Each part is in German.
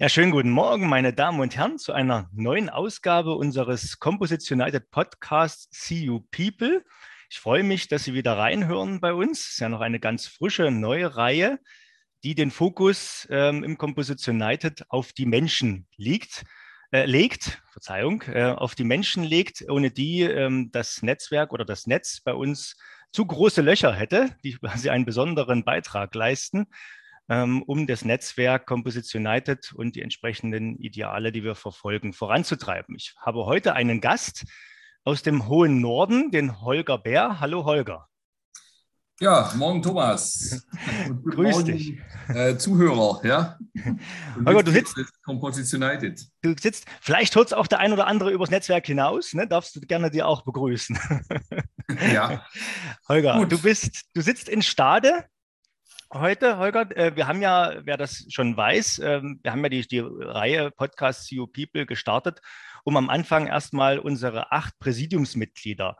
Ja, schönen guten Morgen, meine Damen und Herren, zu einer neuen Ausgabe unseres Composition United Podcasts See You People. Ich freue mich, dass Sie wieder reinhören bei uns. Es ist ja noch eine ganz frische neue Reihe, die den Fokus ähm, im Composition United auf die Menschen liegt, äh, legt, Verzeihung, äh, auf die Menschen legt, ohne die ähm, das Netzwerk oder das Netz bei uns zu große Löcher hätte, die quasi einen besonderen Beitrag leisten. Ähm, um das Netzwerk Composition United und die entsprechenden Ideale, die wir verfolgen, voranzutreiben. Ich habe heute einen Gast aus dem hohen Norden, den Holger Bär. Hallo Holger. Ja, morgen Thomas. Grüß morgen, dich. Äh, Zuhörer, ja. Holger, du sitzt. Composition United. Du sitzt, vielleicht hört es auch der ein oder andere übers Netzwerk hinaus, ne? darfst du gerne dir auch begrüßen. ja. Holger, Gut. du bist, du sitzt in Stade heute, Holger. Äh, wir haben ja, wer das schon weiß, ähm, wir haben ja die, die Reihe Podcast CEO People gestartet, um am Anfang erstmal unsere acht Präsidiumsmitglieder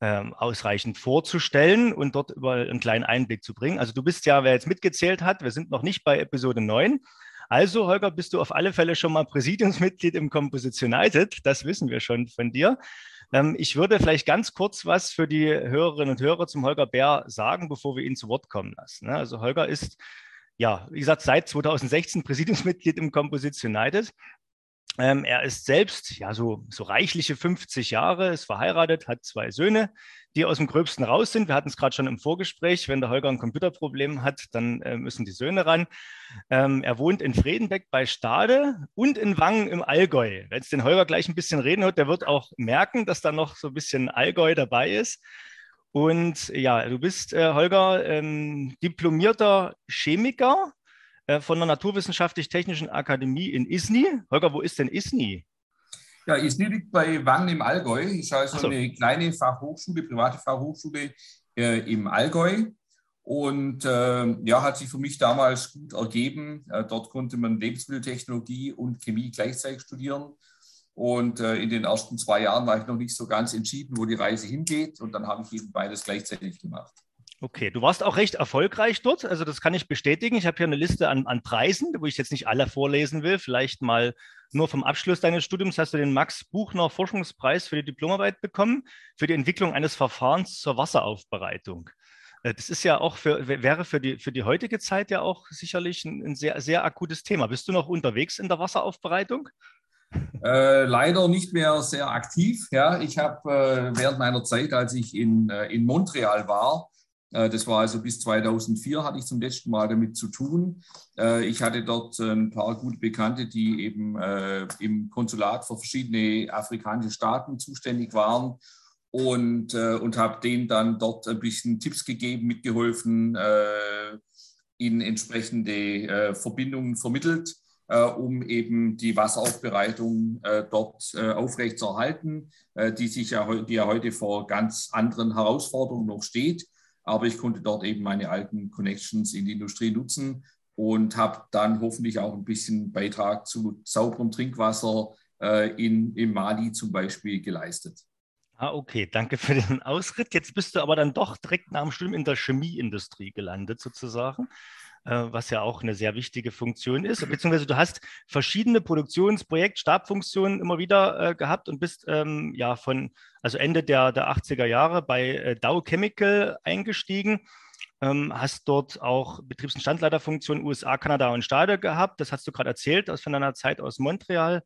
ähm, ausreichend vorzustellen und dort über einen kleinen Einblick zu bringen. Also du bist ja, wer jetzt mitgezählt hat, wir sind noch nicht bei Episode 9. Also, Holger, bist du auf alle Fälle schon mal Präsidiumsmitglied im Composition United. Das wissen wir schon von dir. Ähm, ich würde vielleicht ganz kurz was für die Hörerinnen und Hörer zum Holger Bär sagen, bevor wir ihn zu Wort kommen lassen. Ne? Also Holger ist, ja, wie gesagt, seit 2016 Präsidiumsmitglied im Composition United. Ähm, er ist selbst ja so, so reichliche 50 Jahre, ist verheiratet, hat zwei Söhne, die aus dem Gröbsten raus sind. Wir hatten es gerade schon im Vorgespräch. Wenn der Holger ein Computerproblem hat, dann äh, müssen die Söhne ran. Ähm, er wohnt in Fredenbeck bei Stade und in Wangen im Allgäu. Wenn es den Holger gleich ein bisschen reden hört, der wird auch merken, dass da noch so ein bisschen Allgäu dabei ist. Und ja, du bist, äh, Holger, ähm, diplomierter Chemiker äh, von der Naturwissenschaftlich-Technischen Akademie in Isny. Holger, wo ist denn Isny? Ja, Isny liegt bei Wangen im Allgäu. Ist also so. eine kleine Fachhochschule, private Fachhochschule äh, im Allgäu. Und äh, ja, hat sich für mich damals gut ergeben. Äh, dort konnte man Lebensmitteltechnologie und Chemie gleichzeitig studieren. Und äh, in den ersten zwei Jahren war ich noch nicht so ganz entschieden, wo die Reise hingeht. Und dann habe ich eben beides gleichzeitig gemacht. Okay, du warst auch recht erfolgreich dort. Also das kann ich bestätigen. Ich habe hier eine Liste an, an Preisen, wo ich jetzt nicht alle vorlesen will. Vielleicht mal nur vom Abschluss deines Studiums hast du den Max Buchner Forschungspreis für die Diplomarbeit bekommen für die Entwicklung eines Verfahrens zur Wasseraufbereitung. Äh, das ist ja auch für, wäre für die, für die heutige Zeit ja auch sicherlich ein, ein sehr, sehr akutes Thema. Bist du noch unterwegs in der Wasseraufbereitung? Äh, leider nicht mehr sehr aktiv. Ja, ich habe äh, während meiner Zeit, als ich in, äh, in Montreal war, das war also bis 2004 hatte ich zum letzten Mal damit zu tun. Äh, ich hatte dort ein paar gute Bekannte, die eben äh, im Konsulat für verschiedene afrikanische Staaten zuständig waren und, und habe denen dann dort ein bisschen Tipps gegeben, mitgeholfen, ihnen entsprechende Verbindungen vermittelt, um eben die Wasseraufbereitung dort aufrechtzuerhalten, die sich ja, die ja heute vor ganz anderen Herausforderungen noch steht. Aber ich konnte dort eben meine alten Connections in die Industrie nutzen und habe dann hoffentlich auch ein bisschen Beitrag zu sauberem Trinkwasser äh, in, in Mali zum Beispiel geleistet. Ah, okay, danke für den Ausritt. Jetzt bist du aber dann doch direkt nach dem Studium in der Chemieindustrie gelandet, sozusagen. Äh, was ja auch eine sehr wichtige Funktion ist. Beziehungsweise du hast verschiedene Produktionsprojekt, Stabfunktionen immer wieder äh, gehabt und bist ähm, ja von, also Ende der, der 80er Jahre bei äh, Dow Chemical eingestiegen. Ähm, hast dort auch Betriebs- und Standleiterfunktionen USA, Kanada und Stade gehabt. Das hast du gerade erzählt aus von deiner Zeit aus Montreal.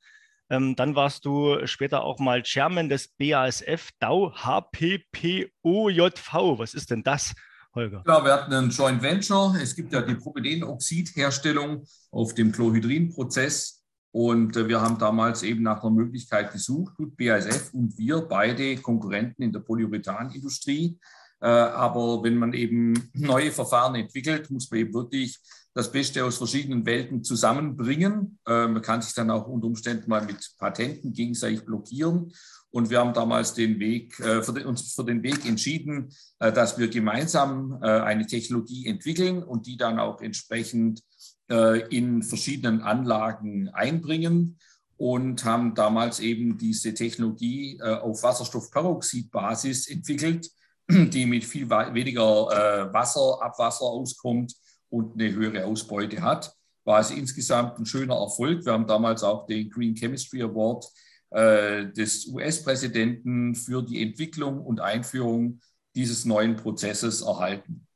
Ähm, dann warst du später auch mal Chairman des BASF Dow HPPOJV. Was ist denn das? Holger? Ja, wir hatten ein Joint Venture. Es gibt ja die Propylenoxidherstellung auf dem Chlorhydrinprozess. Und äh, wir haben damals eben nach einer Möglichkeit gesucht, BASF und wir, beide Konkurrenten in der Polyurethanindustrie. Äh, aber wenn man eben neue Verfahren entwickelt, muss man eben wirklich das Beste aus verschiedenen Welten zusammenbringen. Äh, man kann sich dann auch unter Umständen mal mit Patenten gegenseitig blockieren. Und wir haben damals den Weg, äh, für den, uns für den Weg entschieden, äh, dass wir gemeinsam äh, eine Technologie entwickeln und die dann auch entsprechend in verschiedenen Anlagen einbringen und haben damals eben diese Technologie auf Wasserstoffperoxidbasis entwickelt, die mit viel weniger Wasser, Abwasser auskommt und eine höhere Ausbeute hat. war es insgesamt ein schöner Erfolg. Wir haben damals auch den Green Chemistry Award äh, des US-Präsidenten für die Entwicklung und Einführung dieses neuen Prozesses erhalten.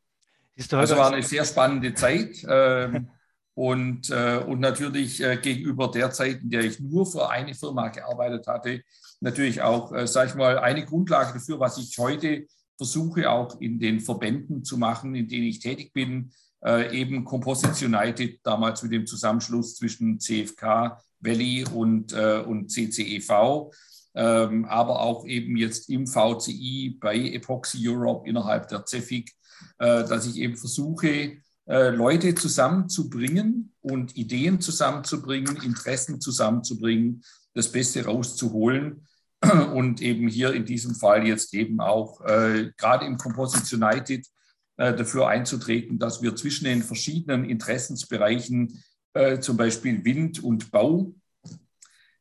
Also war eine sehr spannende Zeit. Ähm, und, äh, und natürlich äh, gegenüber der Zeit, in der ich nur für eine Firma gearbeitet hatte, natürlich auch, äh, sage ich mal, eine Grundlage dafür, was ich heute versuche auch in den Verbänden zu machen, in denen ich tätig bin, äh, eben Composites United, damals mit dem Zusammenschluss zwischen CFK, Valley und, äh, und CCEV, ähm, aber auch eben jetzt im VCI bei Epoxy Europe innerhalb der CEFIC, äh, dass ich eben versuche, äh, Leute zusammenzubringen und Ideen zusammenzubringen, Interessen zusammenzubringen, das Beste rauszuholen. Und eben hier in diesem Fall jetzt eben auch äh, gerade im Composites United dafür einzutreten, dass wir zwischen den verschiedenen Interessensbereichen, äh, zum Beispiel Wind und Bau,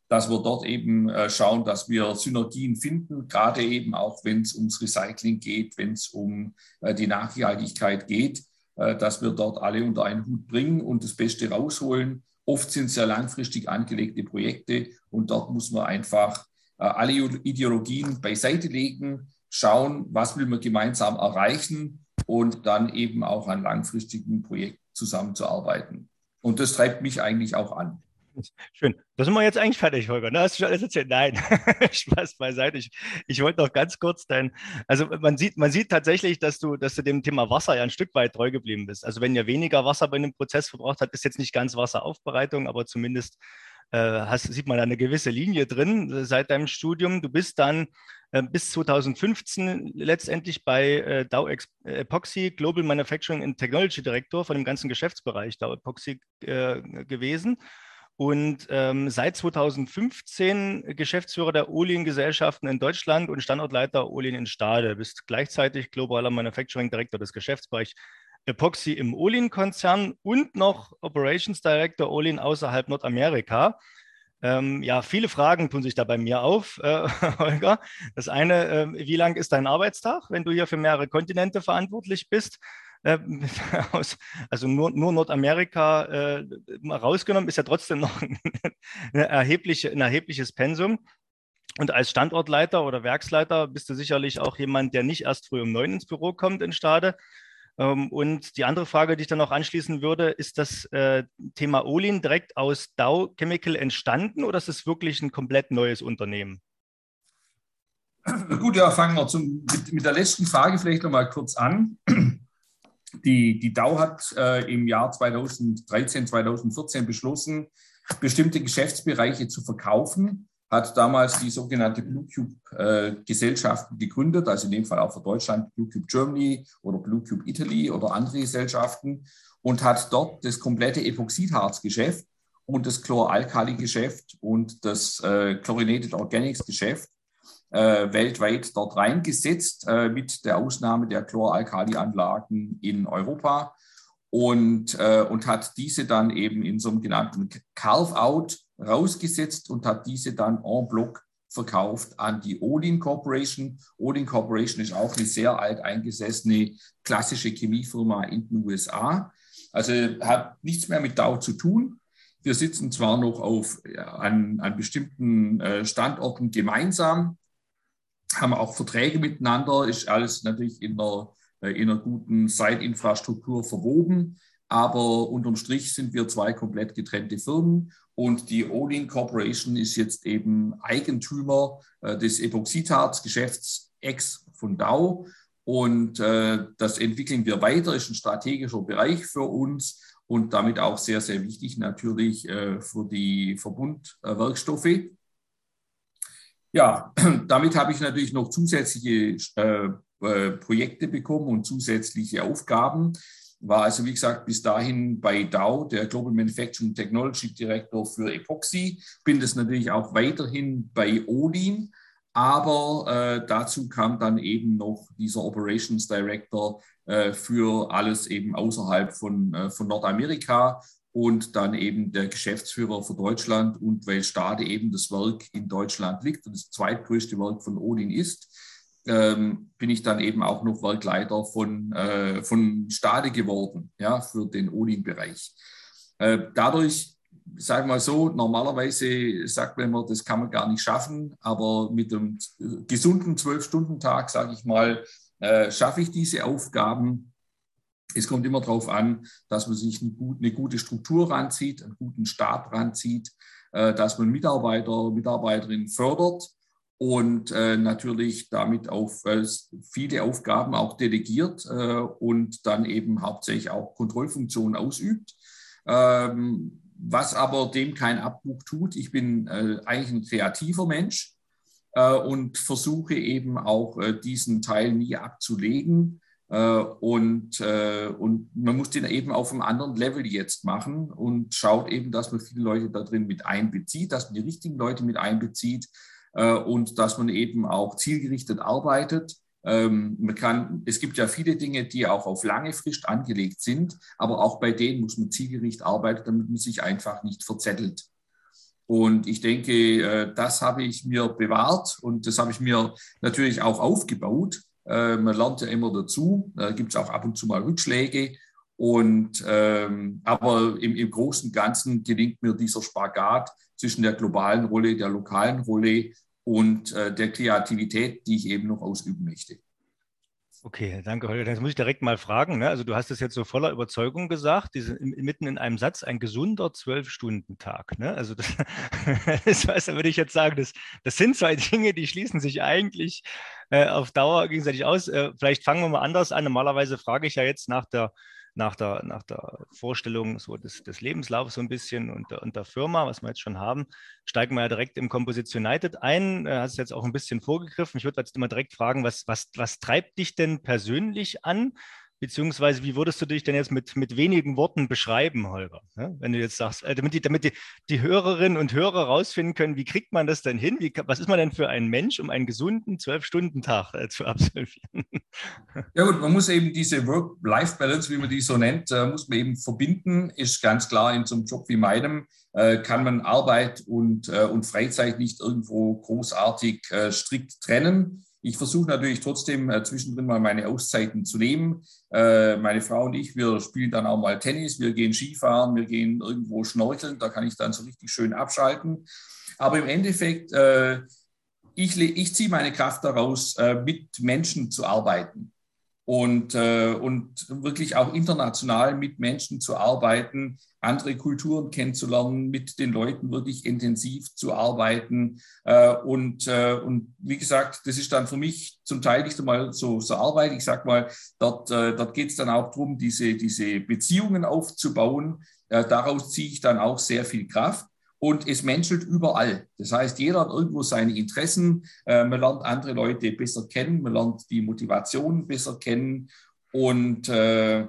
dass wir dort eben äh, schauen, dass wir Synergien finden, gerade eben auch, wenn es ums Recycling geht, wenn es um äh, die Nachhaltigkeit geht, äh, dass wir dort alle unter einen Hut bringen und das Beste rausholen. Oft sind es ja langfristig angelegte Projekte und dort muss man einfach äh, alle Ideologien beiseite legen, schauen, was will man gemeinsam erreichen und dann eben auch an langfristigen Projekten zusammenzuarbeiten. Und das treibt mich eigentlich auch an. Schön. Da sind wir jetzt eigentlich fertig, Holger. Ne? Hast du schon alles erzählt? Nein, Spaß beiseite. Ich, ich wollte noch ganz kurz dein, also man sieht, man sieht tatsächlich, dass du, dass du dem Thema Wasser ja ein Stück weit treu geblieben bist. Also wenn ihr weniger Wasser bei einem Prozess verbraucht habt, ist jetzt nicht ganz Wasseraufbereitung, aber zumindest hast, sieht man da eine gewisse Linie drin äh, seit deinem Studium. Du bist dann äh, bis 2015 letztendlich bei äh, Dow Epoxy Global Manufacturing and Technology Director von dem ganzen Geschäftsbereich Dow Epoxy äh, gewesen und ähm, seit 2015 Geschäftsführer der Olien-Gesellschaften in Deutschland und Standortleiter Olien in Stade. Bist gleichzeitig globaler Manufacturing Director des Geschäftsbereichs Epoxy im Olin-Konzern und noch Operations Director Olin außerhalb Nordamerika. Ähm, ja, viele Fragen tun sich da bei mir auf, äh, Holger. Das eine, äh, wie lang ist dein Arbeitstag, wenn du hier für mehrere Kontinente verantwortlich bist? Äh, also nur, nur Nordamerika äh, rausgenommen, ist ja trotzdem noch ein, erhebliche, ein erhebliches Pensum. Und als Standortleiter oder Werksleiter bist du sicherlich auch jemand, der nicht erst früh um neun ins Büro kommt in Stade, und die andere Frage, die ich dann noch anschließen würde, ist das äh, Thema Olin direkt aus Dow Chemical entstanden oder ist es wirklich ein komplett neues Unternehmen? Gut, ja, fangen wir zum, mit, mit der letzten Frage vielleicht noch mal kurz an. Die, die Dow hat äh, im Jahr 2013, 2014 beschlossen, bestimmte Geschäftsbereiche zu verkaufen hat damals die sogenannte Blue Cube äh, Gesellschaften gegründet, also in dem Fall auch für Deutschland Blue Cube Germany oder Blue Cube Italy oder andere Gesellschaften und hat dort das komplette Epoxidharzgeschäft und das Chloralkali-Geschäft und das äh, Chlorinated Organics Geschäft äh, weltweit dort reingesetzt, äh, mit der Ausnahme der Chloralkali-Anlagen in Europa und, äh, und hat diese dann eben in so einem genannten Carve-out rausgesetzt und hat diese dann en bloc verkauft an die Odin Corporation. Odin Corporation ist auch eine sehr alt eingesessene klassische Chemiefirma in den USA. Also hat nichts mehr mit Dow zu tun. Wir sitzen zwar noch auf, an, an bestimmten äh, Standorten gemeinsam, haben auch Verträge miteinander, ist alles natürlich in einer, äh, in einer guten Site-Infrastruktur verwoben. Aber unterm Strich sind wir zwei komplett getrennte Firmen und die Olin Corporation ist jetzt eben Eigentümer äh, des Epoxidharz-Geschäfts ex von Dow. Und äh, das entwickeln wir weiter, ist ein strategischer Bereich für uns und damit auch sehr, sehr wichtig natürlich äh, für die Verbundwerkstoffe. Ja, damit habe ich natürlich noch zusätzliche äh, äh, Projekte bekommen und zusätzliche Aufgaben war also, wie gesagt, bis dahin bei Dow, der Global Manufacturing Technology Director für Epoxy, bin das natürlich auch weiterhin bei Odin, aber äh, dazu kam dann eben noch dieser Operations Director äh, für alles eben außerhalb von, äh, von Nordamerika und dann eben der Geschäftsführer für Deutschland. Und weil Stade eben das Werk in Deutschland liegt und das zweitgrößte Werk von Odin ist, ähm, bin ich dann eben auch noch Werkleiter von, äh, von Stade geworden, ja, für den Olin-Bereich. dadurch, sag mal so, normalerweise sagt man immer, das kann man gar nicht schaffen, aber mit einem gesunden Zwölf-Stunden-Tag, sage ich mal, schaffe ich diese Aufgaben. Es kommt immer darauf an, dass man sich eine gute Struktur ranzieht, einen guten Stab ranzieht, dass man Mitarbeiter, Mitarbeiterinnen fördert und äh, natürlich damit auf äh, viele Aufgaben auch delegiert äh, und dann eben hauptsächlich auch Kontrollfunktionen ausübt. Ähm, was aber dem keinen Abbruch tut. Ich bin äh, eigentlich ein kreativer Mensch äh, und versuche eben auch äh, diesen Teil nie abzulegen. Und, und man muss den eben auf einem anderen Level jetzt machen und schaut eben, dass man viele Leute da drin mit einbezieht, dass man die richtigen Leute mit einbezieht, und dass man eben auch zielgerichtet arbeitet. Ähm, man kann, es gibt ja viele Dinge, die auch auf lange Frist angelegt sind, aber auch bei denen muss man zielgerichtet arbeiten, damit man sich einfach nicht verzettelt. Und ich denke, äh, das habe ich mir bewahrt und das habe ich mir natürlich auch aufgebaut. Äh, man lernt ja immer dazu, da gibt es auch ab und zu mal Rückschläge. Und, ähm, aber im, im Großen und Ganzen gelingt mir dieser Spagat zwischen der globalen Rolle, der lokalen Rolle und äh, der Kreativität, die ich eben noch ausüben möchte. Okay, danke, Holger. Das muss ich direkt mal fragen. Ne? Also du hast es jetzt so voller Überzeugung gesagt, diese, mitten in einem Satz, ein gesunder Zwölf-Stunden-Tag. Ne? Also das, das was, würde ich jetzt sagen, das, das sind zwei Dinge, die schließen sich eigentlich äh, auf Dauer gegenseitig aus. Äh, vielleicht fangen wir mal anders an. Normalerweise frage ich ja jetzt nach der nach der, nach der Vorstellung so des, des Lebenslaufs so ein bisschen und der, und der Firma, was wir jetzt schon haben, steigen wir ja direkt im Composition United ein. Du hast es jetzt auch ein bisschen vorgegriffen. Ich würde jetzt immer direkt fragen, was, was, was treibt dich denn persönlich an? Beziehungsweise, wie würdest du dich denn jetzt mit, mit wenigen Worten beschreiben, Holger? Ja, wenn du jetzt sagst, äh, damit, die, damit die, die Hörerinnen und Hörer rausfinden können, wie kriegt man das denn hin? Wie, was ist man denn für ein Mensch, um einen gesunden Zwölf-Stunden-Tag äh, zu absolvieren? Ja gut, man muss eben diese Work-Life-Balance, wie man die so nennt, äh, muss man eben verbinden. Ist ganz klar, in so einem Job wie meinem äh, kann man Arbeit und, äh, und Freizeit nicht irgendwo großartig äh, strikt trennen. Ich versuche natürlich trotzdem äh, zwischendrin mal meine Auszeiten zu nehmen. Äh, meine Frau und ich, wir spielen dann auch mal Tennis, wir gehen Skifahren, wir gehen irgendwo schnorcheln, da kann ich dann so richtig schön abschalten. Aber im Endeffekt, äh, ich, ich ziehe meine Kraft daraus, äh, mit Menschen zu arbeiten und, äh, und wirklich auch international mit Menschen zu arbeiten, andere Kulturen kennenzulernen, mit den Leuten wirklich intensiv zu arbeiten. Äh, und, äh, und wie gesagt, das ist dann für mich zum Teil nicht einmal so, so Arbeit. Ich sage mal, dort, äh, dort geht es dann auch darum, diese, diese Beziehungen aufzubauen. Äh, daraus ziehe ich dann auch sehr viel Kraft und es menschelt überall. Das heißt, jeder hat irgendwo seine Interessen. Äh, man lernt andere Leute besser kennen, man lernt die Motivation besser kennen und, äh,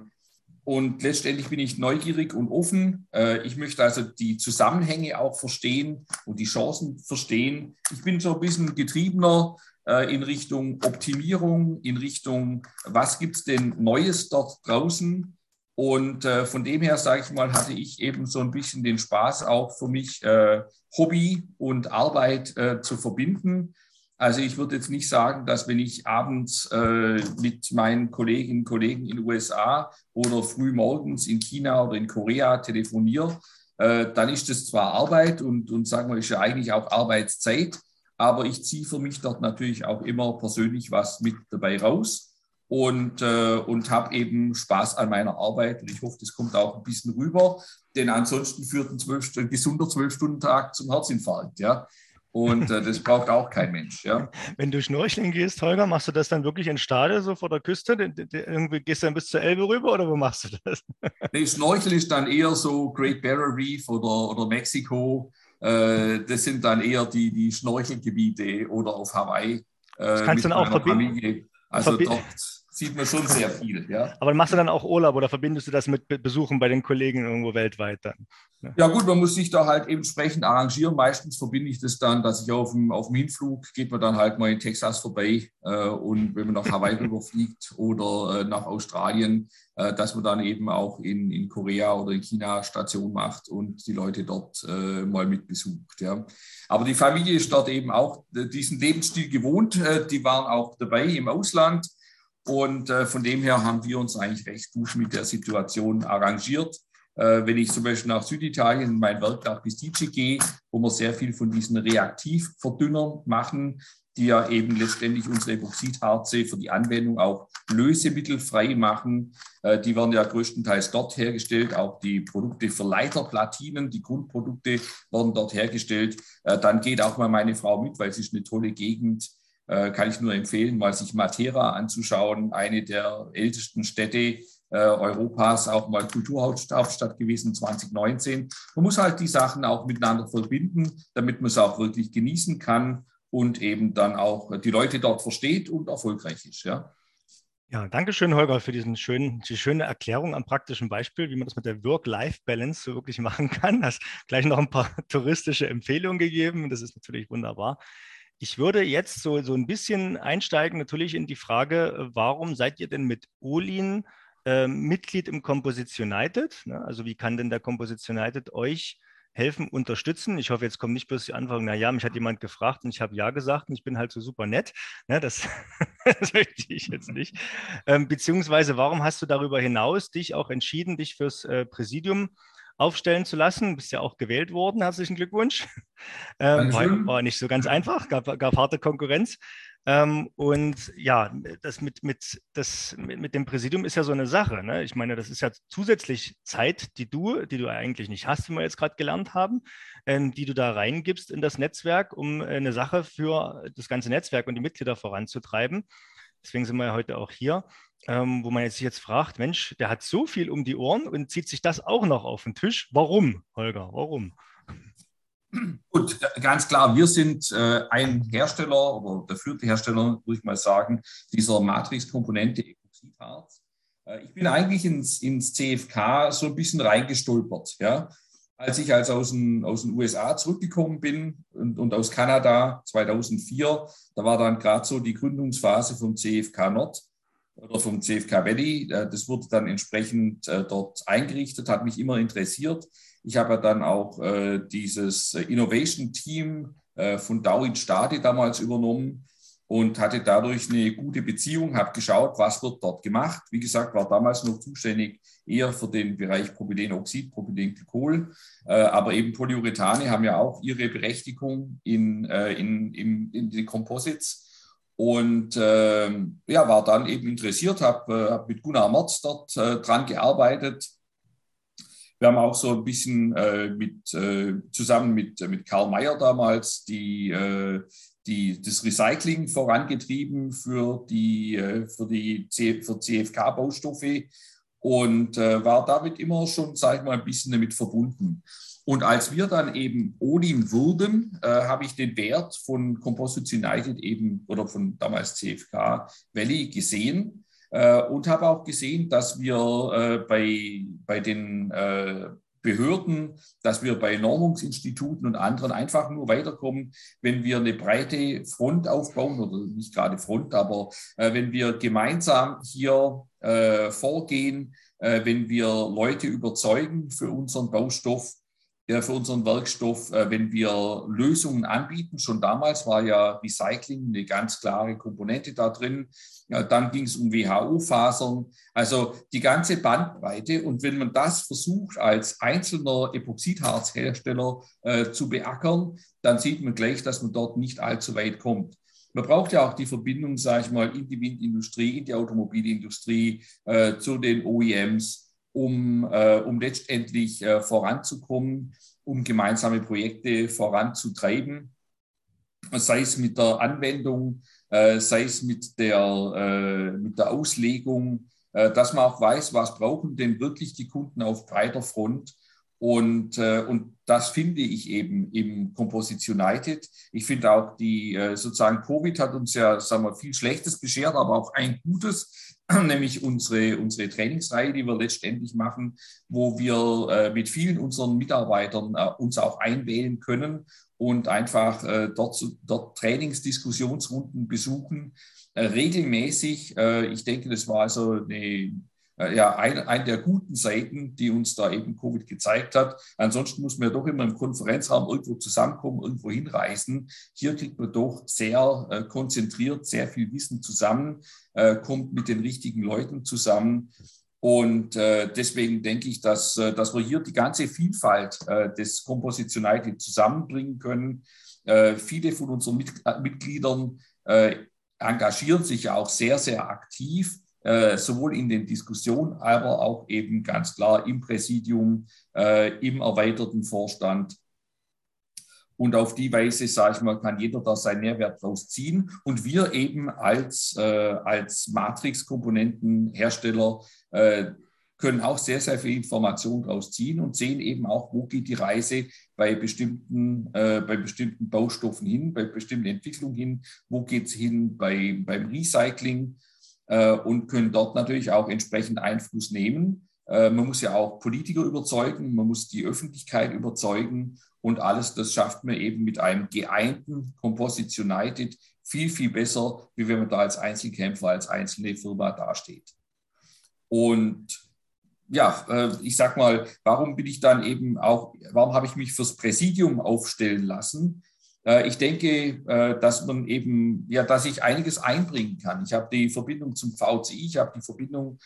und letztendlich bin ich neugierig und offen. Äh, ich möchte also die Zusammenhänge auch verstehen und die Chancen verstehen. Ich bin so ein bisschen getriebener äh, in Richtung Optimierung, in Richtung, was gibt es denn Neues dort draußen? Und äh, von dem her, sage ich mal, hatte ich eben so ein bisschen den Spaß auch für mich, äh, Hobby und Arbeit äh, zu verbinden. Also ich würde jetzt nicht sagen, dass wenn ich abends äh, mit meinen Kolleginnen und Kollegen in den USA oder früh morgens in China oder in Korea telefoniere, äh, dann ist das zwar Arbeit und, und sagen wir, ist ja eigentlich auch Arbeitszeit, aber ich ziehe für mich dort natürlich auch immer persönlich was mit dabei raus und, äh, und habe eben Spaß an meiner Arbeit. Und ich hoffe, das kommt auch ein bisschen rüber, denn ansonsten führt ein, 12, ein gesunder Zwölf-Stunden-Tag zum Herzinfarkt. Ja? Und äh, das braucht auch kein Mensch. Ja? Wenn du schnorcheln gehst, Holger, machst du das dann wirklich in Stade, so vor der Küste? Irgendwie gehst du dann bis zur Elbe rüber oder wo machst du das? nee, Schnorcheln ist dann eher so Great Barrier Reef oder, oder Mexiko. Äh, das sind dann eher die, die Schnorchelgebiete oder auf Hawaii. Äh, das kannst du dann auch verbinden. Familie. Also dort sieht man schon sehr viel. Ja. Aber machst du dann auch Urlaub oder verbindest du das mit Besuchen bei den Kollegen irgendwo weltweit dann? Ja. ja, gut, man muss sich da halt entsprechend arrangieren. Meistens verbinde ich das dann, dass ich auf dem, auf dem Hinflug geht man dann halt mal in Texas vorbei äh, und wenn man nach Hawaii rüberfliegt oder äh, nach Australien, äh, dass man dann eben auch in, in Korea oder in China Station macht und die Leute dort äh, mal mit besucht. Ja. Aber die Familie ist dort eben auch äh, diesen Lebensstil gewohnt. Äh, die waren auch dabei im Ausland und äh, von dem her haben wir uns eigentlich recht gut mit der Situation arrangiert. Äh, wenn ich zum Beispiel nach Süditalien in mein Werk nach Pistici gehe, wo wir sehr viel von diesen Reaktivverdünnern machen, die ja eben letztendlich unsere Epoxidharze für die Anwendung auch lösemittelfrei machen. Äh, die werden ja größtenteils dort hergestellt. Auch die Produkte für Leiterplatinen, die Grundprodukte werden dort hergestellt. Dann geht auch mal meine Frau mit, weil es ist eine tolle Gegend. Äh, kann ich nur empfehlen, mal sich Matera anzuschauen, eine der ältesten Städte Europas, auch mal Kulturhauptstadt gewesen 2019. Man muss halt die Sachen auch miteinander verbinden, damit man es auch wirklich genießen kann und eben dann auch die Leute dort versteht und erfolgreich ist. Ja. Ja, danke schön, Holger, für diesen schönen, die schöne Erklärung am praktischen Beispiel, wie man das mit der Work-Life-Balance so wirklich machen kann. Hast gleich noch ein paar touristische Empfehlungen gegeben. Das ist natürlich wunderbar. Ich würde jetzt so, so ein bisschen einsteigen, natürlich in die Frage, warum seid ihr denn mit Olin äh, Mitglied im Composition United? Ne? Also wie kann denn der Composition United euch helfen, unterstützen. Ich hoffe, jetzt kommt nicht bloß die Anfrage, naja, mich hat jemand gefragt und ich habe ja gesagt und ich bin halt so super nett. Ne, das, das möchte ich jetzt nicht. Ähm, beziehungsweise, warum hast du darüber hinaus dich auch entschieden, dich fürs äh, Präsidium aufstellen zu lassen? Du bist ja auch gewählt worden. Herzlichen Glückwunsch. Ähm, war, war, nicht so ganz einfach, gab, gab harte Konkurrenz. Ähm, und ja, das mit, mit, das mit, mit dem Präsidium ist ja so eine Sache. Ne? Ich meine, das ist ja zusätzlich Zeit, die du, die du eigentlich nicht hast, wie wir jetzt gerade gelernt haben, ähm, die du da reingibst in das Netzwerk, um eine Sache für das ganze Netzwerk und die Mitglieder voranzutreiben. Deswegen sind wir ja heute auch hier, ähm, wo man jetzt sich jetzt fragt, Mensch, der hat so viel um die Ohren und zieht sich das auch noch auf den Tisch. Warum, Holger? Warum? Gut, ganz klar, wir sind äh, ein Hersteller oder der führende Hersteller, würde ich mal sagen, dieser Matrix-Komponente Epoxidharz. Äh, ich bin eigentlich ins, ins CFK so ein bisschen reingestolpert. Ja? Als ich als aus den, aus den USA zurückgekommen bin und, und aus Kanada 2004, da war dann gerade so die Gründungsphase vom CFK Nord oder vom CFK Valley. Äh, das wurde dann entsprechend äh, dort eingerichtet, hat mich immer interessiert. Ich habe dann auch äh, dieses Innovation Team äh, von Dauin Stade damals übernommen und hatte dadurch eine gute Beziehung, habe geschaut, was wird dort gemacht. Wie gesagt, war damals noch zuständig eher für den Bereich Propylenoxid, Propylenglykol, aber eben Polyurethane haben ja auch ihre Berechtigung in, in, in, in den Composites. Und äh, ja, war dann eben interessiert, habe äh, hab mit Gunnar Merz dort äh, dran gearbeitet, wir haben auch so ein bisschen äh, mit, äh, zusammen mit, mit Karl Mayer damals die, äh, die, das Recycling vorangetrieben für die, äh, für die für CFK-Baustoffe und äh, war damit immer schon, sage ich mal, ein bisschen damit verbunden. Und als wir dann eben Odin wurden, äh, habe ich den Wert von Composites United eben oder von damals CFK Valley gesehen äh, und habe auch gesehen, dass wir äh, bei, bei den äh, Behörden, dass wir bei Normungsinstituten und anderen einfach nur weiterkommen, wenn wir eine breite Front aufbauen oder nicht gerade Front, aber äh, wenn wir gemeinsam hier äh, vorgehen, wenn wir Leute überzeugen für unseren Baustoff, für unseren Werkstoff, wenn wir Lösungen anbieten. Schon damals war ja Recycling eine ganz klare Komponente da drin. Dann ging es um WHO-Fasern, also die ganze Bandbreite. Und wenn man das versucht, als einzelner Epoxidharzhersteller äh, zu beackern, dann sieht man gleich, dass man dort nicht allzu weit kommt. Man braucht ja auch die Verbindung, sage ich mal, in die Windindustrie, in die Automobilindustrie, äh, zu den OEMs, um, äh, um letztendlich äh, voranzukommen, um gemeinsame Projekte voranzutreiben, sei es mit der Anwendung äh, sei es mit der, mit der Auslegung, dass man auch weiß, was brauchen denn wirklich die Kunden auf breiter Front. Und, und das finde ich eben im Composition United. Ich finde auch die, sozusagen Covid hat uns ja, sagen wir, viel Schlechtes beschert, aber auch ein Gutes, nämlich unsere, unsere Trainingsreihe, die wir letztendlich machen, wo wir mit vielen unseren Mitarbeitern uns auch einwählen können und einfach äh, dort, dort Trainingsdiskussionsrunden besuchen, äh, regelmäßig. Äh, ich denke, das war also eine, äh, ja, eine, eine der guten Seiten, die uns da eben Covid gezeigt hat. Ansonsten muss man ja doch immer im Konferenzraum irgendwo zusammenkommen, irgendwo hinreisen. Hier kriegt man doch sehr äh, konzentriert sehr viel Wissen zusammen, äh, kommt mit den richtigen Leuten zusammen Und äh, deswegen denke ich, dass, äh, dass wir hier die ganze Vielfalt äh, des Composition United zusammenbringen können. Äh, viele von unseren Mit äh, Mitgliedern äh, engagieren sich ja auch sehr, sehr aktiv, sowohl in den Diskussionen, aber auch eben ganz klar im Präsidium, im erweiterten Vorstand und auf die Weise, sage ich mal, kann jeder da seinen Mehrwert draus ziehen. Und wir eben als, äh, als Matrix-Komponentenhersteller äh, können auch sehr, sehr viel Information daraus ziehen und sehen eben auch, wo geht die Reise bei bestimmten, äh, bei bestimmten Baustoffen hin, bei bestimmten Entwicklungen hin, wo geht es hin bei, beim Recycling äh, und können dort natürlich auch entsprechend Einfluss nehmen. Äh, man muss ja auch Politiker überzeugen, man muss die Öffentlichkeit überzeugen und alles das schafft man eben mit einem geeinten Composite United viel, viel besser, wie wenn man da als Einzelkämpfer, als einzelne Firma dasteht. Und ja, äh, ich sag mal, warum bin ich dann eben auch, warum habe ich mich fürs Präsidium aufstellen lassen? Äh, ich denke, äh, dass man eben, ja, dass ich einiges einbringen kann. Ich habe die Verbindung zum VCI, ich habe die Verbindung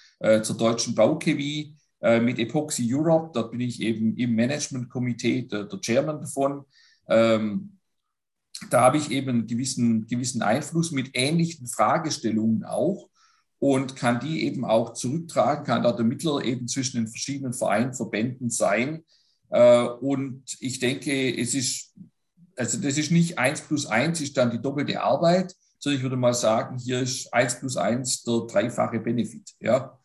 zur Deutschen Bauchemie, äh, mit Epoxy Europe. Dort bin ich eben im Management-Komitee, der, der, Chairman davon. Ähm, da habe ich eben einen gewissen, gewissen Einfluss mit ähnlichen Fragestellungen auch und kann die eben auch zurücktragen, kann da der Mittler eben zwischen den verschiedenen Vereinen, Verbänden sein. Äh, und ich denke, es ist, also das ist nicht eins plus eins ist dann die doppelte Arbeit, sondern ich würde mal sagen, hier ist eins plus eins der dreifache Benefit. Ja?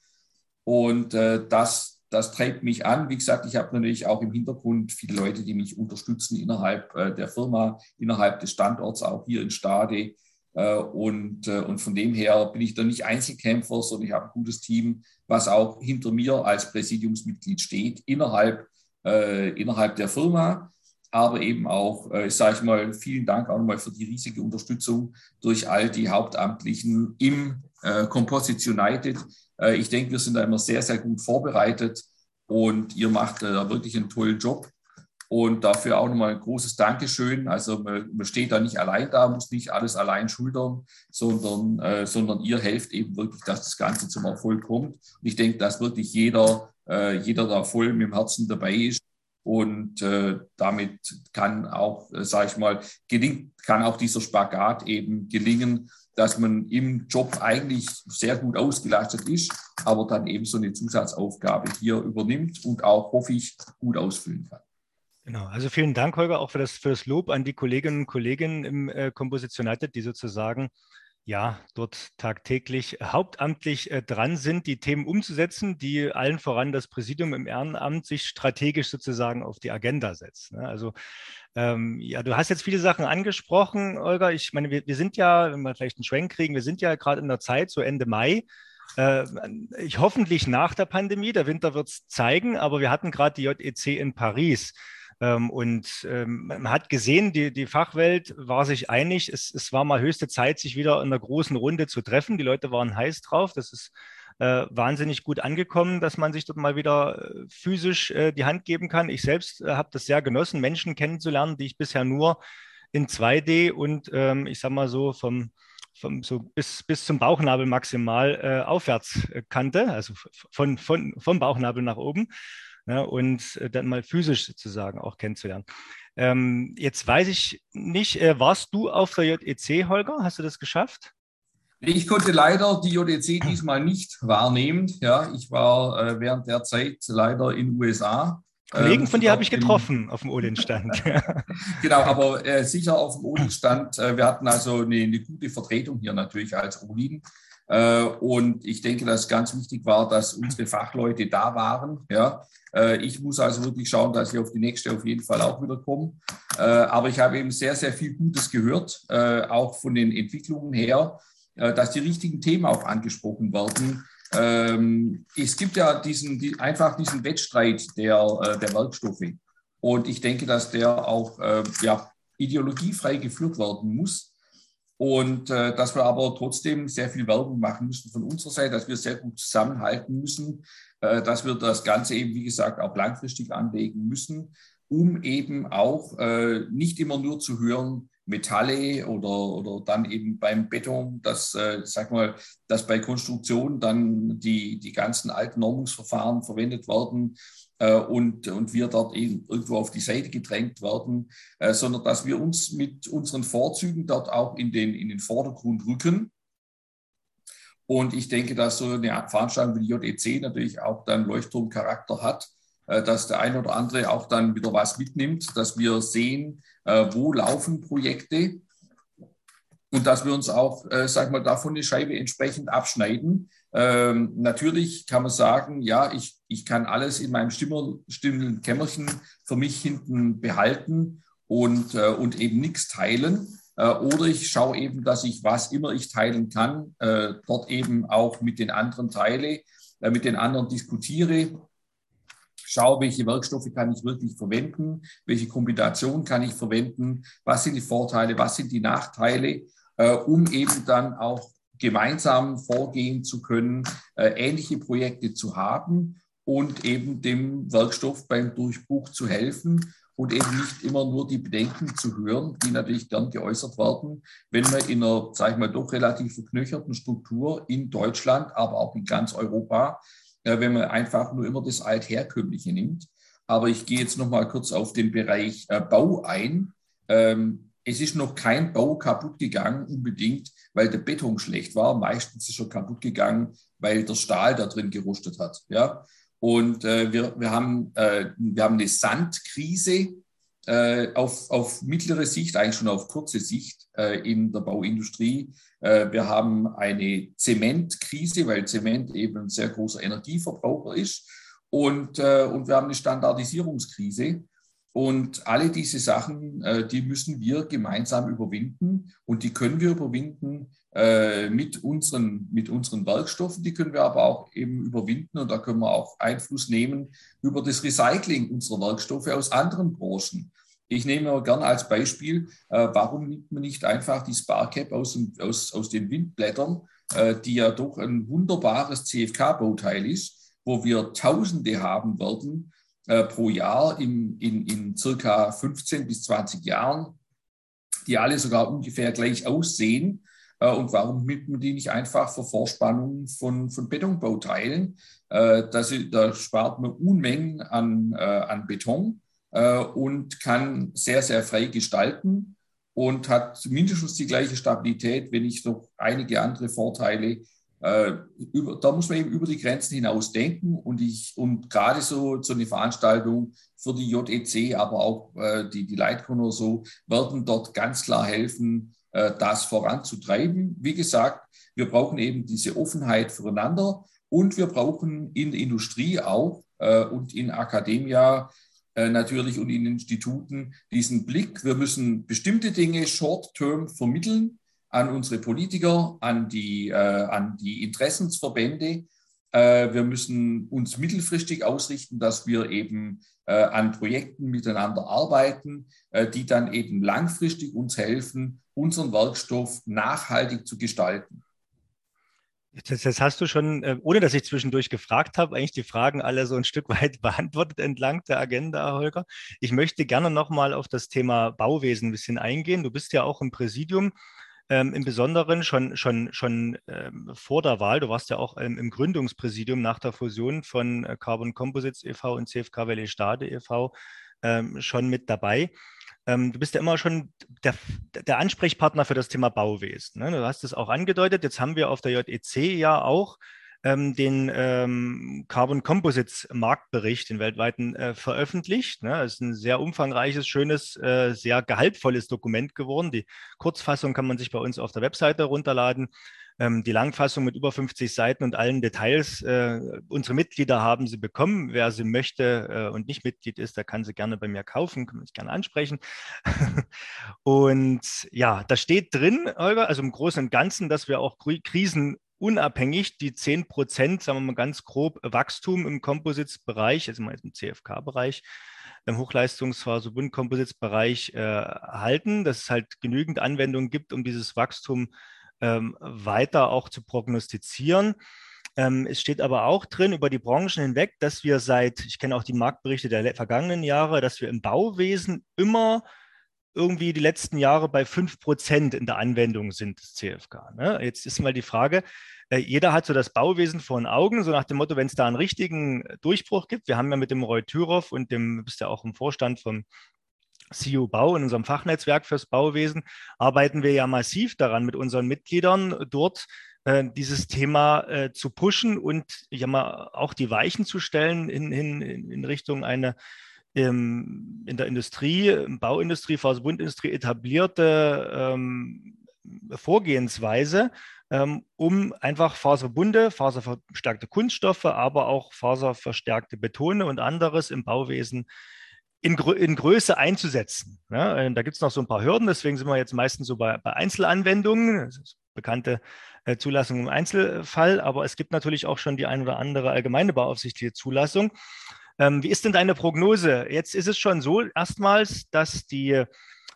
Und äh, das, das treibt mich an. Wie gesagt, ich habe natürlich auch im Hintergrund viele Leute, die mich unterstützen innerhalb äh, der Firma, innerhalb des Standorts, auch hier in Stade. Äh, und, äh, und von dem her bin ich da nicht Einzelkämpfer, sondern ich habe ein gutes Team, was auch hinter mir als Präsidiumsmitglied steht, innerhalb, äh, innerhalb der Firma aber eben auch, äh, sage ich mal, vielen Dank auch nochmal für die riesige Unterstützung durch all die Hauptamtlichen im äh, Composite United, äh, ich denke, wir sind da immer sehr, sehr gut vorbereitet und ihr macht äh, da wirklich einen tollen Job. Und dafür auch nochmal ein großes Dankeschön. Also man, man, steht da nicht allein da, muss nicht alles allein schultern, sondern, äh, sondern ihr helft eben wirklich, dass das Ganze zum Erfolg kommt. Und ich denke, dass wirklich jeder, äh, jeder da voll mit dem Herzen dabei ist. Und äh, damit kann auch, äh, sage ich mal, gelingt, kann auch dieser Spagat eben gelingen, dass man im Job eigentlich sehr gut ausgelastet ist, aber dann eben so eine Zusatzaufgabe hier übernimmt und auch, hoffe ich, gut ausfüllen kann. Genau, also vielen Dank, Holger, auch für das, für das Lob an die Kolleginnen und Kollegen im äh, Composition die sozusagen ja, dort tagtäglich hauptamtlich äh, dran sind, die Themen umzusetzen, die allen voran das Präsidium im Ehrenamt sich strategisch sozusagen auf die Agenda setzt. Ne? Also ähm, ja, du hast jetzt viele Sachen angesprochen, Olga. Ich meine, wir, wir sind ja, wenn wir vielleicht einen Schwenk kriegen, wir sind ja gerade in der Zeit, so Ende Mai. Äh, ich hoffentlich nach der Pandemie, der Winter wird es zeigen, aber wir hatten gerade die JEC in Paris. Ähm, und ähm, man hat gesehen, die, die Fachwelt war sich einig, es, es war mal höchste Zeit, sich wieder in einer großen Runde zu treffen. Die Leute waren heiß drauf. Das ist äh, wahnsinnig gut angekommen, dass man sich dort mal wieder äh, physisch äh, die Hand geben kann. Ich selbst äh, habe das sehr genossen, Menschen kennenzulernen, die ich bisher nur in 2D und ähm, ich sag mal so vom, vom so bis, bis zum Bauchnabel maximal äh, aufwärts äh, kannte, also von, von, vom Bauchnabel nach oben ja, und äh, dann mal physisch sozusagen auch kennenzulernen. Ähm, jetzt weiß ich nicht, äh, warst du auf der JEC, Holger? Hast du das geschafft? Ich konnte leider die JEC diesmal nicht wahrnehmen. Ja, ich war äh, während der Zeit leider in den USA. Kollegen ähm, von dir habe ich getroffen auf dem Odin-Stand. genau, aber äh, sicher auf dem Odin-Stand. Äh, wir hatten also eine, eine, gute Vertretung hier natürlich als Odin. Äh, und ich denke, dass ganz wichtig war, dass unsere Fachleute da waren. Ja. Äh, ich muss also wirklich schauen, dass ich auf die nächste auf jeden Fall auch wieder komme. Äh, aber ich habe eben sehr, sehr viel Gutes gehört, auch von den Entwicklungen her, dass die richtigen Themen auch angesprochen werden. Ähm, es gibt ja diesen, einfach diesen Wettstreit der, der Werkstoffe. Und ich denke, dass der auch ja, ideologiefrei geführt werden muss. Und äh, dass wir aber trotzdem sehr viel Werbung machen müssen von unserer Seite, dass wir sehr gut zusammenhalten müssen, äh, dass wir das Ganze eben, wie gesagt, auch langfristig anlegen müssen, um eben auch äh, nicht immer nur zu hören, Metalle oder, oder dann eben beim Beton, dass, äh, sag mal, dass bei Konstruktion dann die, die ganzen alten Normungsverfahren verwendet werden und, und wir dort irgendwo auf die Seite gedrängt werden, äh, sondern dass wir uns mit unseren Vorzügen dort auch in den, in den Vordergrund rücken. Und ich denke, dass so eine Veranstaltung wie die JEC natürlich auch dann Leuchtturmcharakter hat, äh, dass der eine oder andere auch dann wieder was mitnimmt, dass wir sehen, äh, wo laufen Projekte und dass wir uns auch, äh, sag mal, davon eine Scheibe entsprechend abschneiden. Ähm, natürlich kann man sagen, ja, ich, ich kann alles in meinem stillen Kämmerchen für mich hinten behalten und, äh, und eben nichts teilen. Äh, oder ich schaue eben, dass ich, was immer ich teilen kann, äh, dort eben auch mit den anderen teile, äh, mit den anderen diskutiere schaue, welche Werkstoffe kann ich wirklich verwenden, welche Kombination kann ich verwenden, was sind die Vorteile, was sind die Nachteile, äh, um eben dann auch gemeinsam vorgehen zu können, äh, ähnliche Projekte zu haben und eben dem Werkstoff beim Durchbruch zu helfen und eben nicht immer nur die Bedenken zu hören, die natürlich gern geäußert werden, wenn man in einer, sage ich mal, doch relativ verknöcherten Struktur in Deutschland, aber auch in ganz Europa äh, wenn man einfach nur immer das Altherkömmliche nimmt. Aber ich gehe jetzt noch mal kurz auf den Bereich äh, Bau ein. Ähm, es ist noch kein Bau kaputt gegangen, unbedingt, weil der Beton schlecht war. Meistens ist er kaputt gegangen, weil der Stahl da drin gerustet hat. Ja? Und äh, wir, wir, haben, äh, wir haben eine Sandkrise äh, auf, auf mittlere Sicht, eigentlich schon auf kurze Sicht äh, in der Bauindustrie. Äh, wir haben eine Zementkrise, weil Zement eben ein sehr großer Energieverbraucher ist. Und, äh, und wir haben eine Standardisierungskrise. Und alle diese Sachen, äh, die müssen wir gemeinsam überwinden. Und die können wir überwinden mit unseren, mit unseren Werkstoffen. Die können wir aber auch eben überwinden. Und da können wir auch Einfluss nehmen über das Recycling unserer Werkstoffe aus anderen Branchen. Ich nehme gerne als Beispiel, äh, warum nimmt man nicht einfach die Sparcap aus, aus, aus den Windblättern, äh, die ja doch ein wunderbares CFK-Bauteil ist, wo wir Tausende haben werden äh, pro Jahr in, in, in circa 15 bis 20 Jahren, die alle sogar ungefähr gleich aussehen. Äh, und warum nimmt man die nicht einfach für Vorspannung von, von Betonbauteilen? Äh, da spart man Unmengen an, an Beton und kann sehr, sehr frei gestalten und hat mindestens die gleiche Stabilität, wenn nicht noch einige andere Vorteile. Äh, über, da muss man eben über die Grenzen hinaus denken und ich und gerade so so eine Veranstaltung für die JEC, aber auch äh, die die Leitcon oder so werden dort ganz klar helfen, äh, das voranzutreiben. Wie gesagt, wir brauchen eben diese Offenheit füreinander und wir brauchen in der Industrie auch äh, und in Akademia äh, natürlich und in Instituten diesen Blick. Wir müssen bestimmte Dinge short-term vermitteln an unsere Politiker, an die, äh, an die Interessensverbände. Äh, wir müssen uns mittelfristig ausrichten, dass wir eben äh, an Projekten miteinander arbeiten, äh, die dann eben langfristig uns helfen, unseren Werkstoff nachhaltig zu gestalten. Das, das, hast du schon, äh, ohne dass ich zwischendurch gefragt habe, eigentlich die Fragen alle so ein Stück weit beantwortet entlang der Agenda, Holger. Ich möchte gerne nochmal auf das Thema Bauwesen ein bisschen eingehen. Du bist ja auch im Präsidium, ähm, im Besonderen schon, schon, schon ähm, vor der Wahl. Du warst ja auch ähm, im Gründungspräsidium nach der Fusion von äh, Carbon Composites e.V. und CFK Valley Stade e.V. Ähm, schon mit dabei. Ähm, du bist ja immer schon der, der, Ansprechpartner für das Thema Bauwesen. Ne? Du hast es auch angedeutet. Jetzt haben wir auf der JEC ja auch ähm, den ähm, Carbon Composites Marktbericht, den weltweiten, äh, veröffentlicht. Ne? Das ist ein sehr umfangreiches, schönes, äh, sehr gehaltvolles Dokument geworden. Die Kurzfassung kann man sich bei uns auf der Webseite runterladen. Ähm, die Langfassung mit über 50 Seiten und allen Details. Äh, unsere Mitglieder haben sie bekommen. Wer sie möchte äh, und nicht Mitglied ist, der kann sie gerne bei mir kaufen, kann mich gerne ansprechen. und ja, da steht drin, Holger, also im Großen und Ganzen, dass wir auch krisenunabhängig die 10 Prozent, sagen wir mal ganz grob, Wachstum im Composites-Bereich, also mal im CFK-Bereich, im Hochleistungsfaser-Bund-Composites-Bereich äh, halten, dass es halt genügend Anwendungen gibt, um dieses Wachstum ähm, weiter auch zu prognostizieren. Ähm, es steht aber auch drin über die Branchen hinweg, dass wir seit, ich kenne auch die Marktberichte der vergangenen Jahre, dass wir im Bauwesen immer irgendwie die letzten Jahre bei 5 Prozent in der Anwendung sind des CFK. Ne? Jetzt ist mal die Frage, äh, jeder hat so das Bauwesen vor den Augen, so nach dem Motto, wenn es da einen richtigen Durchbruch gibt. Wir haben ja mit dem Roy Thüroff und dem, du bist ja auch im Vorstand vom CU Bau in unserem Fachnetzwerk fürs Bauwesen, arbeiten wir ja massiv daran, mit unseren Mitgliedern dort äh, dieses Thema äh, zu pushen und ja mal auch die Weichen zu stellen in, in, in Richtung eine ähm, in der Industrie, Bauindustrie, Faserbundindustrie etablierte ähm, Vorgehensweise, ähm, um einfach Faserbunde, faserverstärkte Kunststoffe, aber auch faserverstärkte Betone und anderes im Bauwesen in, in Größe einzusetzen. Ja, äh, da gibt es noch so ein paar Hürden, deswegen sind wir jetzt meistens so bei, bei Einzelanwendungen, bekannte äh, Zulassung im Einzelfall, aber es gibt natürlich auch schon die ein oder andere allgemeine bauaufsichtliche Zulassung. Ähm, wie ist denn deine Prognose? Jetzt ist es schon so erstmals, dass die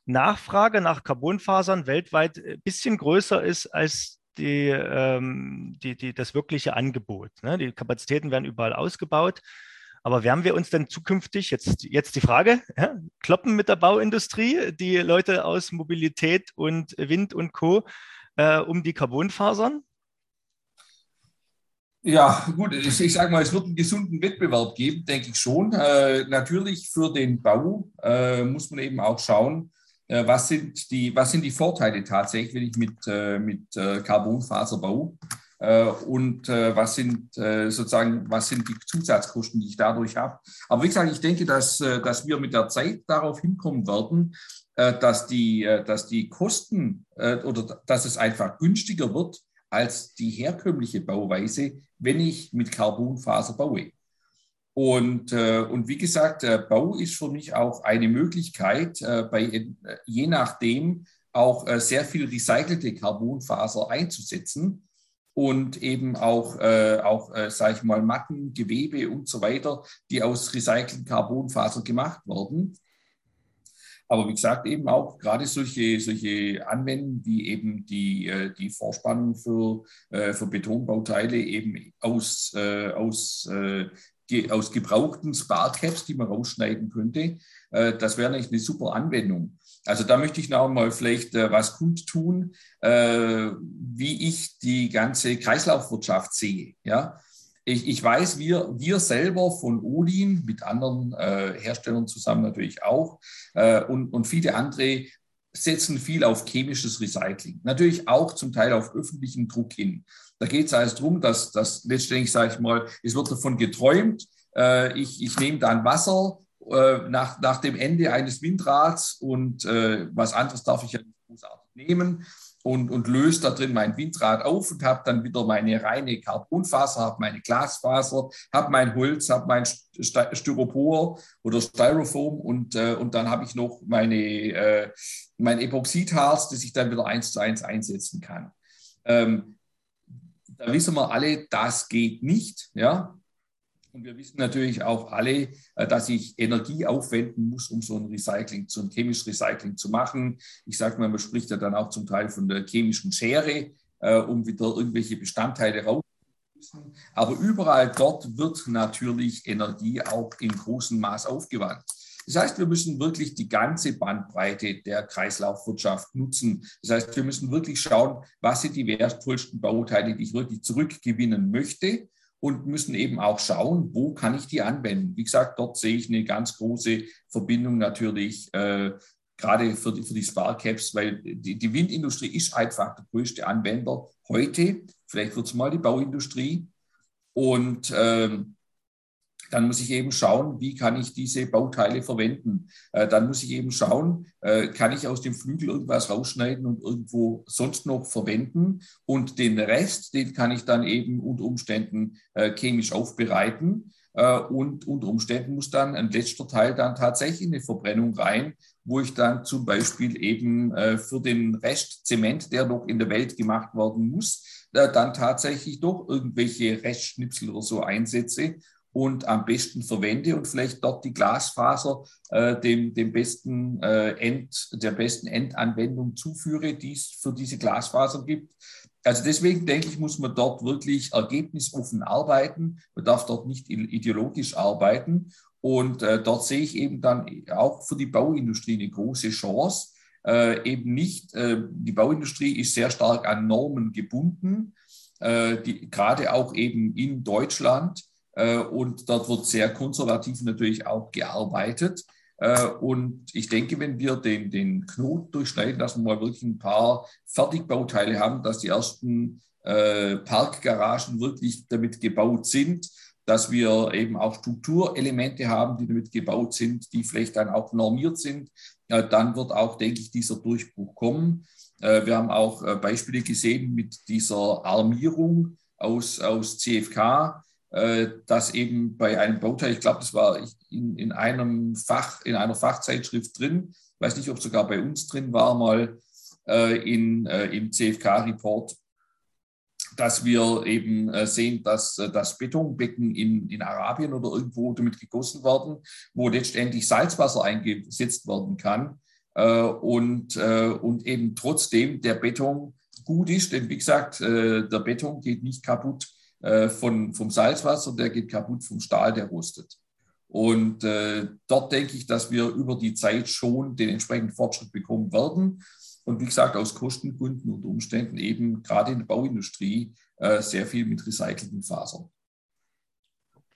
Nachfrage nach Carbonfasern weltweit ein bisschen größer ist als die, ähm, die, die, das wirkliche Angebot. Ne? Die Kapazitäten werden überall ausgebaut. Aber werden wir uns denn zukünftig, jetzt, jetzt die Frage, ja, kloppen mit der Bauindustrie, die Leute aus Mobilität und Wind und Co. Äh, um die Carbonfasern? Ja, gut, ich, ich sage mal, es wird einen gesunden Wettbewerb geben, denke ich schon. Äh, natürlich für den Bau äh, muss man eben auch schauen, äh, was, sind die, was sind die Vorteile tatsächlich, mit, äh, mit äh, Carbonfaser baue. Äh, und was sind sozusagen, was sind die Zusatzkosten, die ich dadurch habe. Aber wie gesagt, ich denke, dass, dass wir mit der Zeit darauf hinkommen werden, dass die, dass die Kosten oder dass es einfach günstiger wird, als die herkömmliche Bauweise, wenn ich mit Carbonfaser baue. Und, äh, und wie gesagt, äh, Bau ist für mich auch eine Möglichkeit, äh, bei, äh, je nachdem auch äh, sehr viel recycelte Carbonfaser einzusetzen und eben auch, äh, auch äh, sage ich mal, Matten, Gewebe und so weiter, die aus recycelten Carbonfaser gemacht werden. Aber wie gesagt, eben auch gerade solche, solche Anwendungen wie eben die, äh, die Vorspannung für, äh, für Betonbauteile eben aus, äh, aus, aus gebrauchten Sparcaps, die man rausschneiden könnte, das wäre eigentlich eine super Anwendung. Also da möchte ich noch mal vielleicht was kundtun, wie ich die ganze Kreislaufwirtschaft sehe. Ja, ich, ich weiß, wir, wir selber von Odin, mit anderen äh, Herstellern zusammen natürlich auch, äh, und, und viele andere setzen viel auf chemisches Recycling. Natürlich auch zum Teil auf öffentlichen Druck hin. Da geht es also darum, dass, dass letztendlich, sage ich mal, es wird davon geträumt, äh, ich, ich nehme dann Wasser äh, nach, nach dem Ende eines Windrads und äh, was anderes darf ich ja nicht großartig nehmen und, und löse da drin mein Windrad auf und habe dann wieder meine reine Carbonfaser, habe meine Glasfaser, habe mein Holz, habe mein Styropor oder Styrofoam und, äh, und dann habe ich noch meine, äh, mein Epoxidharz, das ich dann wieder eins zu eins einsetzen kann. Ähm, da wissen wir alle, das geht nicht. Ja? Und wir wissen natürlich auch alle, äh, dass ich Energie aufwenden muss, um so ein Recycling, so ein chemisches Recycling zu machen. Ich sage mal, man spricht ja dann auch zum Teil von der chemischen Schere, äh, um wieder irgendwelche Bestandteile rauszuholen. Aber überall dort wird natürlich Energie auch in großem Maß aufgewandt. Das heißt, wir müssen wirklich die ganze Bandbreite der Kreislaufwirtschaft nutzen. Das heißt, wir müssen wirklich schauen, was sind die wertvollsten Bauteile, die ich wirklich zurückgewinnen möchte und müssen eben auch schauen, wo kann ich die anwenden. Wie gesagt, dort sehe ich eine ganz große Verbindung natürlich, äh, gerade für die, für die Sparcaps, weil die, die Windindustrie ist einfach der größte Anwender heute. Vielleicht wird es mal die Bauindustrie. Und ähm, dann muss ich eben schauen, wie kann ich diese Bauteile verwenden. Äh, dann muss ich eben schauen, äh, kann ich aus dem Flügel irgendwas rausschneiden und irgendwo sonst noch verwenden. Und den Rest, den kann ich dann eben unter Umständen äh, chemisch aufbereiten. Und unter Umständen muss dann ein letzter Teil dann tatsächlich in eine Verbrennung rein, wo ich dann zum Beispiel eben für den Rest Zement, der noch in der Welt gemacht werden muss, dann tatsächlich doch irgendwelche Restschnipsel oder so einsetze und am besten verwende und vielleicht dort die Glasfaser äh, dem, dem besten, äh, End, der besten Endanwendung zuführe, die es für diese Glasfaser gibt. Also deswegen denke ich, muss man dort wirklich ergebnisoffen arbeiten. Man darf dort nicht ideologisch arbeiten. Und äh, dort sehe ich eben dann auch für die Bauindustrie eine große Chance. Äh, eben nicht, äh, die Bauindustrie ist sehr stark an Normen gebunden, äh, die, gerade auch eben in Deutschland. Äh, und dort wird sehr konservativ natürlich auch gearbeitet. Äh, und ich denke, wenn wir den, den Knoten durchschneiden, dass wir mal wirklich ein paar Fertigbauteile haben, dass die ersten äh, Parkgaragen wirklich damit gebaut sind, dass wir eben auch Strukturelemente haben, die damit gebaut sind, die vielleicht dann auch normiert sind, dann wird auch, denke ich, dieser Durchbruch kommen. Wir haben auch Beispiele gesehen mit dieser Armierung aus, aus CFK, dass eben bei einem Bauteil, ich glaube, das war in, in einem Fach, in einer Fachzeitschrift drin, weiß nicht, ob sogar bei uns drin war, mal äh, in, äh, im CFK-Report, dass wir eben sehen, dass das Betonbecken in, in Arabien oder irgendwo damit gegossen werden, wo letztendlich Salzwasser eingesetzt werden kann und, und eben trotzdem der Beton gut ist, denn wie gesagt, der Beton geht nicht kaputt äh, von, vom Salzwasser, der geht kaputt vom Stahl, der rostet. Und äh, dort denke ich, dass wir über die Zeit schon den entsprechenden Fortschritt bekommen werden. Und wie gesagt, aus Kostengründen und Umständen eben gerade in der Bauindustrie äh, sehr viel mit recycelten Fasern.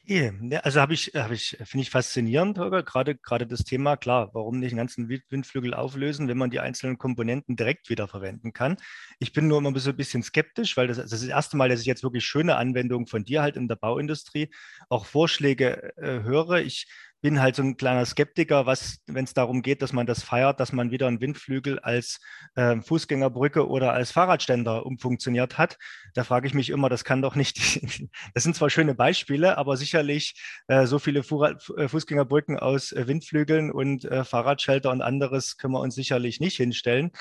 Okay, also habe ich, habe ich, finde ich faszinierend, Holger, gerade, gerade das Thema, klar, warum nicht einen ganzen Windflügel auflösen, wenn man die einzelnen Komponenten direkt wiederverwenden kann. Ich bin nur immer ein bisschen skeptisch, weil das, das ist das erste Mal, dass ich jetzt wirklich schöne Anwendungen von dir halt in der Bauindustrie auch Vorschläge äh, höre. Ich bin halt so ein kleiner Skeptiker, was, wenn es darum geht, dass man das feiert, dass man wieder einen Windflügel als äh, Fußgängerbrücke oder als Fahrradständer umfunktioniert hat. Da frage ich mich immer, das kann doch nicht, das sind zwar schöne Beispiele, aber sicherlich äh, so viele Fu äh, Fußgängerbrücken aus äh, Windflügeln und äh, Fahrradschelter und anderes können wir uns sicherlich nicht hinstellen.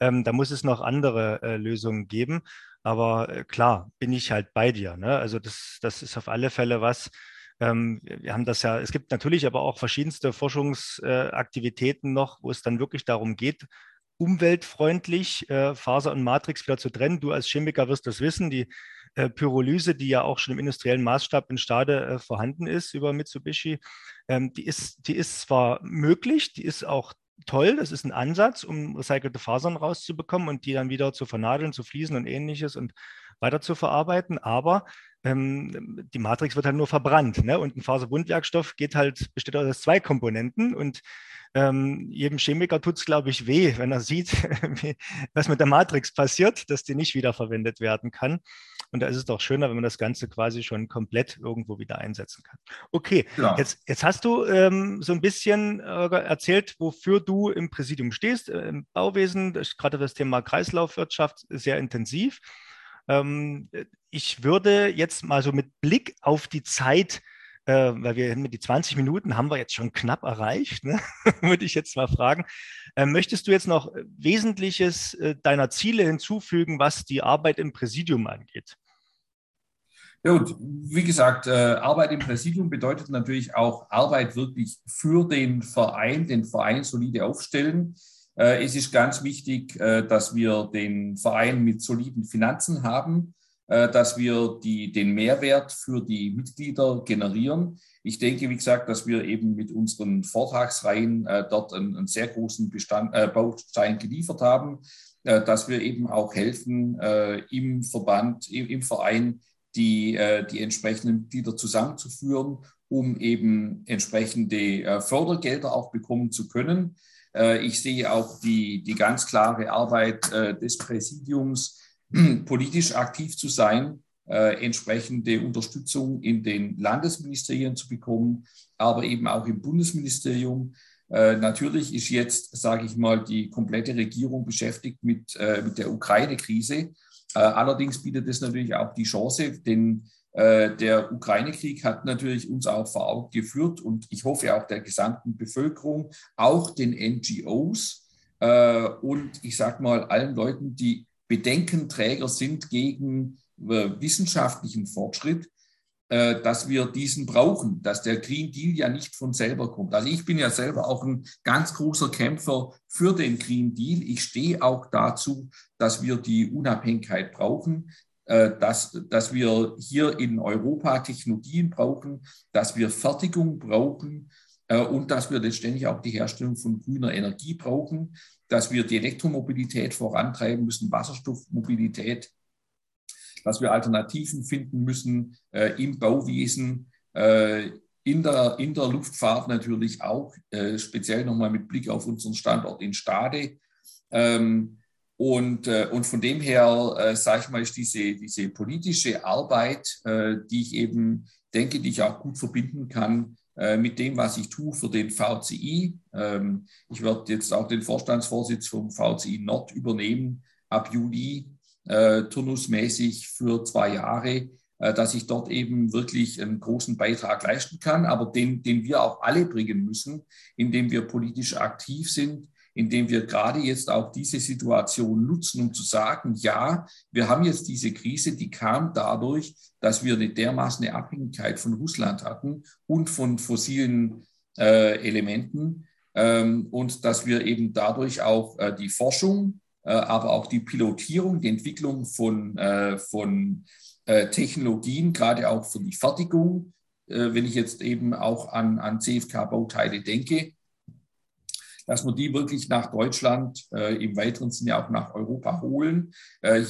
Ähm, da muss es noch andere äh, Lösungen geben. Aber klar, bin ich halt bei dir. Ne? Also das, das ist auf alle Fälle was, ähm, wir haben das ja, es gibt natürlich aber auch verschiedenste Forschungsaktivitäten noch, wo es dann wirklich darum geht, umweltfreundlich äh, Faser und Matrix wieder zu trennen. Du als Chemiker wirst das wissen, die äh, Pyrolyse, die ja auch schon im industriellen Maßstab in Stade äh, vorhanden ist über Mitsubishi, ähm, die, ist, die ist zwar möglich, die ist auch toll, das ist ein Ansatz, um recycelte Fasern rauszubekommen und die dann wieder zu vernadeln, zu fließen und ähnliches und weiter zu verarbeiten, aber ähm, die Matrix wird halt nur verbrannt. Ne? Und ein Faserbundwerkstoff geht halt, besteht aus zwei Komponenten und ähm, jedem Chemiker tut es, glaube ich, weh, wenn er sieht, was mit der Matrix passiert, dass die nicht wiederverwendet werden kann. Und da ist es doch schöner, wenn man das Ganze quasi schon komplett irgendwo wieder einsetzen kann. Okay, ja. jetzt, jetzt hast du ähm, so ein bisschen äh, erzählt, wofür du im Präsidium stehst, äh, im Bauwesen, gerade das Thema Kreislaufwirtschaft sehr intensiv. Ähm, ich würde jetzt mal so mit Blick auf die Zeit, äh, weil wir mit die 20 Minuten haben wir jetzt schon knapp erreicht, ne? würde ich jetzt mal fragen, äh, möchtest du jetzt noch Wesentliches äh, deiner Ziele hinzufügen, was die Arbeit im Präsidium angeht? Ja, und wie gesagt, äh, Arbeit im Präsidium bedeutet natürlich auch Arbeit wirklich für den Verein, den Verein solide aufstellen. Äh, es ist ganz wichtig, äh, dass wir den Verein mit soliden Finanzen haben, äh, dass wir die, den Mehrwert für die Mitglieder generieren. Ich denke, wie gesagt, dass wir eben mit unseren Vortragsreihen dort einen, einen sehr großen Bestand, äh, Baustein geliefert haben, dass wir eben auch helfen, im Verband, im, im Verein die, die entsprechenden Mitglieder zusammenzuführen, um eben entsprechende Fördergelder auch bekommen zu können. Äh, ich sehe auch die, die ganz klare Arbeit äh, des Präsidiums, politisch aktiv zu sein, äh, entsprechende Unterstützung in den Landesministerien zu bekommen, aber eben auch im Bundesministerium. Natürlich ist jetzt, sage ich mal, die komplette Regierung beschäftigt mit, mit der Ukraine-Krise. Allerdings bietet es natürlich auch die Chance, denn äh, der Ukraine-Krieg hat natürlich uns auch vor Augen geführt und ich hoffe auch der gesamten Bevölkerung, auch den NGOs äh, und ich sage mal allen Leuten, die Bedenkenträger sind gegen äh, wissenschaftlichen Fortschritt, äh, dass wir diesen brauchen, dass der Green Deal ja nicht von selber kommt. Also ich bin ja selber auch ein ganz großer Kämpfer für den Green Deal. Ich stehe auch dazu, dass wir die Unabhängigkeit brauchen, äh, dass, dass wir hier in Europa Technologien brauchen, dass wir Fertigung brauchen äh, und dass wir letztendlich auch die Herstellung von grüner Energie brauchen, dass wir die Elektromobilität vorantreiben müssen, Wasserstoffmobilität dass wir Alternativen finden müssen äh, im Bauwesen, äh, in, der, in der Luftfahrt natürlich auch, äh, speziell nochmal mit Blick auf unseren Standort in Stade. Ähm, und, äh, und von dem her, äh, sage ich mal, ist diese, diese politische Arbeit, äh, die ich eben denke, die ich auch gut verbinden kann äh, mit dem, was ich tue für den VCI. Ähm, ich werde jetzt auch den Vorstandsvorsitz vom VCI Nord übernehmen ab Juli äh, turnusmäßig für zwei Jahre, äh, dass ich dort eben wirklich einen großen Beitrag leisten kann, aber den, den wir auch alle bringen müssen, indem wir politisch aktiv sind, indem wir gerade jetzt auch diese Situation nutzen, um zu sagen, ja, wir haben jetzt diese Krise, die kam dadurch, dass wir eine dermaßen Abhängigkeit von Russland hatten und von fossilen äh, Elementen ähm, und dass wir eben dadurch auch äh, die Forschung äh, aber auch die Pilotierung, die Entwicklung von, äh, von äh, Technologien, gerade auch für die Fertigung, wenn ich jetzt eben auch an, an CFK-Bauteile denke, dass wir die wirklich nach Deutschland, im weiteren Sinne auch nach Europa holen,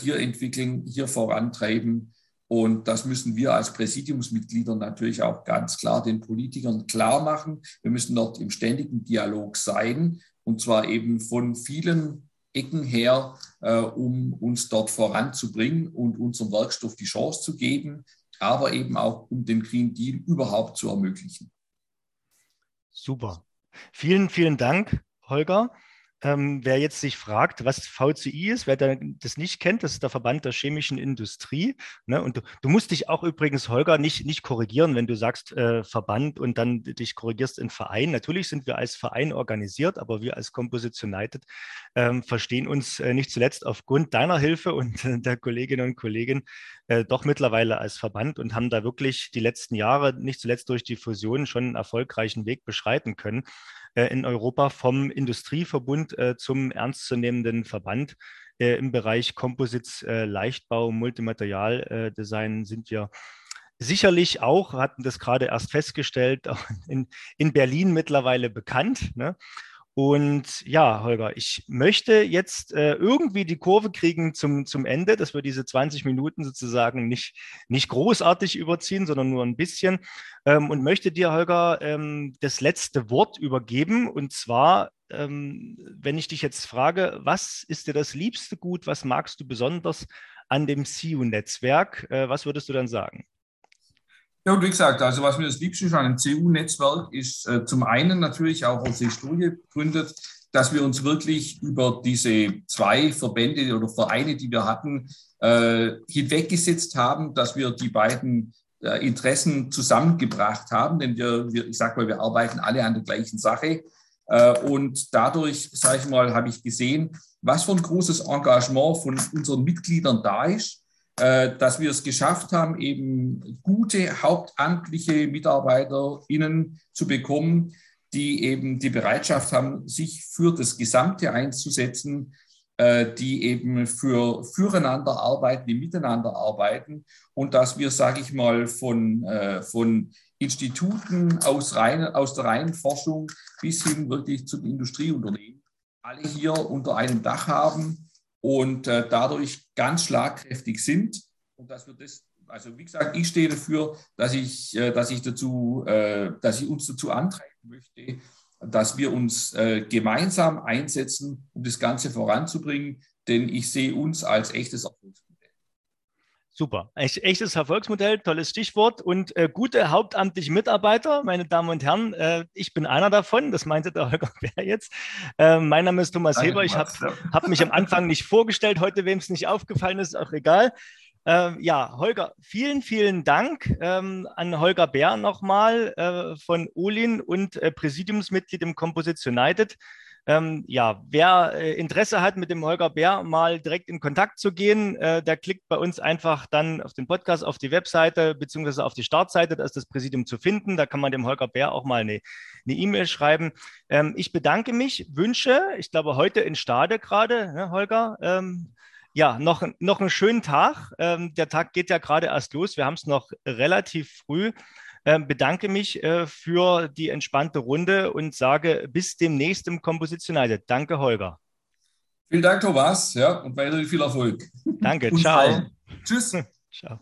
hier entwickeln, hier vorantreiben. Und das müssen wir als Präsidiumsmitglieder natürlich auch ganz klar den Politikern klar machen. Wir müssen dort im ständigen Dialog sein, und zwar eben von vielen Ecken her, äh, um uns dort voranzubringen und unserem Werkstoff die Chance zu geben, aber eben auch um den Green Deal überhaupt zu ermöglichen. Super. Vielen, vielen Dank, Holger. Ähm, wer jetzt sich fragt, was VCI ist, wer das nicht kennt, das ist der Verband der chemischen Industrie. Ne? Und du, du, musst dich auch übrigens, Holger, nicht, nicht korrigieren, wenn du sagst äh, Verband und dann dich korrigierst in Verein. Natürlich sind wir als Verein organisiert, aber wir als Composition United ähm, verstehen uns äh, nicht zuletzt aufgrund deiner Hilfe und äh, der Kolleginnen und Kollegen äh, doch mittlerweile als Verband und haben da wirklich die letzten Jahre, nicht zuletzt durch die Fusion, schon einen erfolgreichen Weg beschreiten können. Äh, in Europa vom Industrieverbund äh, zum ernstzunehmenden Verband. Äh, Im Bereich Composites, Leichtbau, Multimaterialdesign sind wir sicherlich auch, hatten das gerade erst festgestellt, in, in Berlin mittlerweile bekannt. Ne? Und ja, Holger, ich möchte jetzt äh, irgendwie die Kurve kriegen zum, zum Ende, dass wir diese 20 Minuten sozusagen nicht, nicht großartig überziehen, sondern nur ein bisschen. Ähm, und möchte dir, Holger, ähm, das letzte Wort übergeben. Und zwar, ähm, wenn ich dich jetzt frage, was ist dir das liebste Gut, was magst du besonders an dem CU-Netzwerk? Äh, was würdest du dann sagen? Ja, und wie gesagt, also was mir das Liebste ist an einem CU-Netzwerk, ist äh, zum einen natürlich auch aus Historie begründet, dass wir uns wirklich über diese zwei Verbände oder Vereine, die wir hatten, äh, hinweggesetzt haben, dass wir die beiden äh, Interessen zusammengebracht haben, denn wir, wir ich sage mal, wir arbeiten alle an der gleichen Sache. Äh, und dadurch, sage ich mal, habe ich gesehen, was für ein großes Engagement von unseren Mitgliedern da ist dass wir es geschafft haben, eben gute hauptamtliche MitarbeiterInnen zu bekommen, die eben die Bereitschaft haben, sich für das Gesamte einzusetzen, äh, die eben für füreinander arbeiten, die miteinander arbeiten. Und dass wir, sage ich mal, von, äh, von Instituten aus, rein, aus der reinen Forschung bis hin wirklich zu den Industrieunternehmen alle hier unter einem Dach haben und äh, dadurch ganz schlagkräftig sind. Und dass wir das, also wie gesagt, ich stehe dafür, dass ich, äh, dass ich dazu, äh, dass ich uns dazu antreiben möchte, dass wir uns äh, gemeinsam einsetzen, um das Ganze voranzubringen. Denn ich sehe uns als echtes Erfolgsmodell. Super. echtes Erfolgsmodell, tolles Stichwort. Und äh, gute hauptamtliche Mitarbeiter, meine Damen und Herren, äh, ich bin einer davon, das meinte der Holger Bär jetzt. Äh, mein Name ist Thomas Heber. Ich habe hab mich am Anfang nicht vorgestellt, heute, wem es nicht aufgefallen ist, auch egal. Ähm, ja, Holger, vielen, vielen Dank ähm, an Holger Bär nochmal äh, von Olin und äh, Präsidiumsmitglied im Composites United. Ähm, ja, wer äh, Interesse hat, mit dem Holger Bär mal direkt in Kontakt zu gehen, äh, der klickt bei uns einfach dann auf den Podcast, auf die Webseite beziehungsweise auf die Startseite, da ist das Präsidium zu finden. Da kann man dem Holger Bär auch mal eine E-Mail e schreiben. Ähm, ich bedanke mich, wünsche, ich glaube heute in Stade gerade, ne, Holger, ähm, ja, noch, noch einen schönen Tag. Ähm, der Tag geht ja gerade erst los. Wir haben es noch relativ früh. Ähm, bedanke mich äh, für die entspannte Runde und sage bis demnächst im Composition United. Danke, Holger. Vielen Dank, Thomas, ja, und weiterhin viel Erfolg. Danke, ciao. Tschüss. ciao.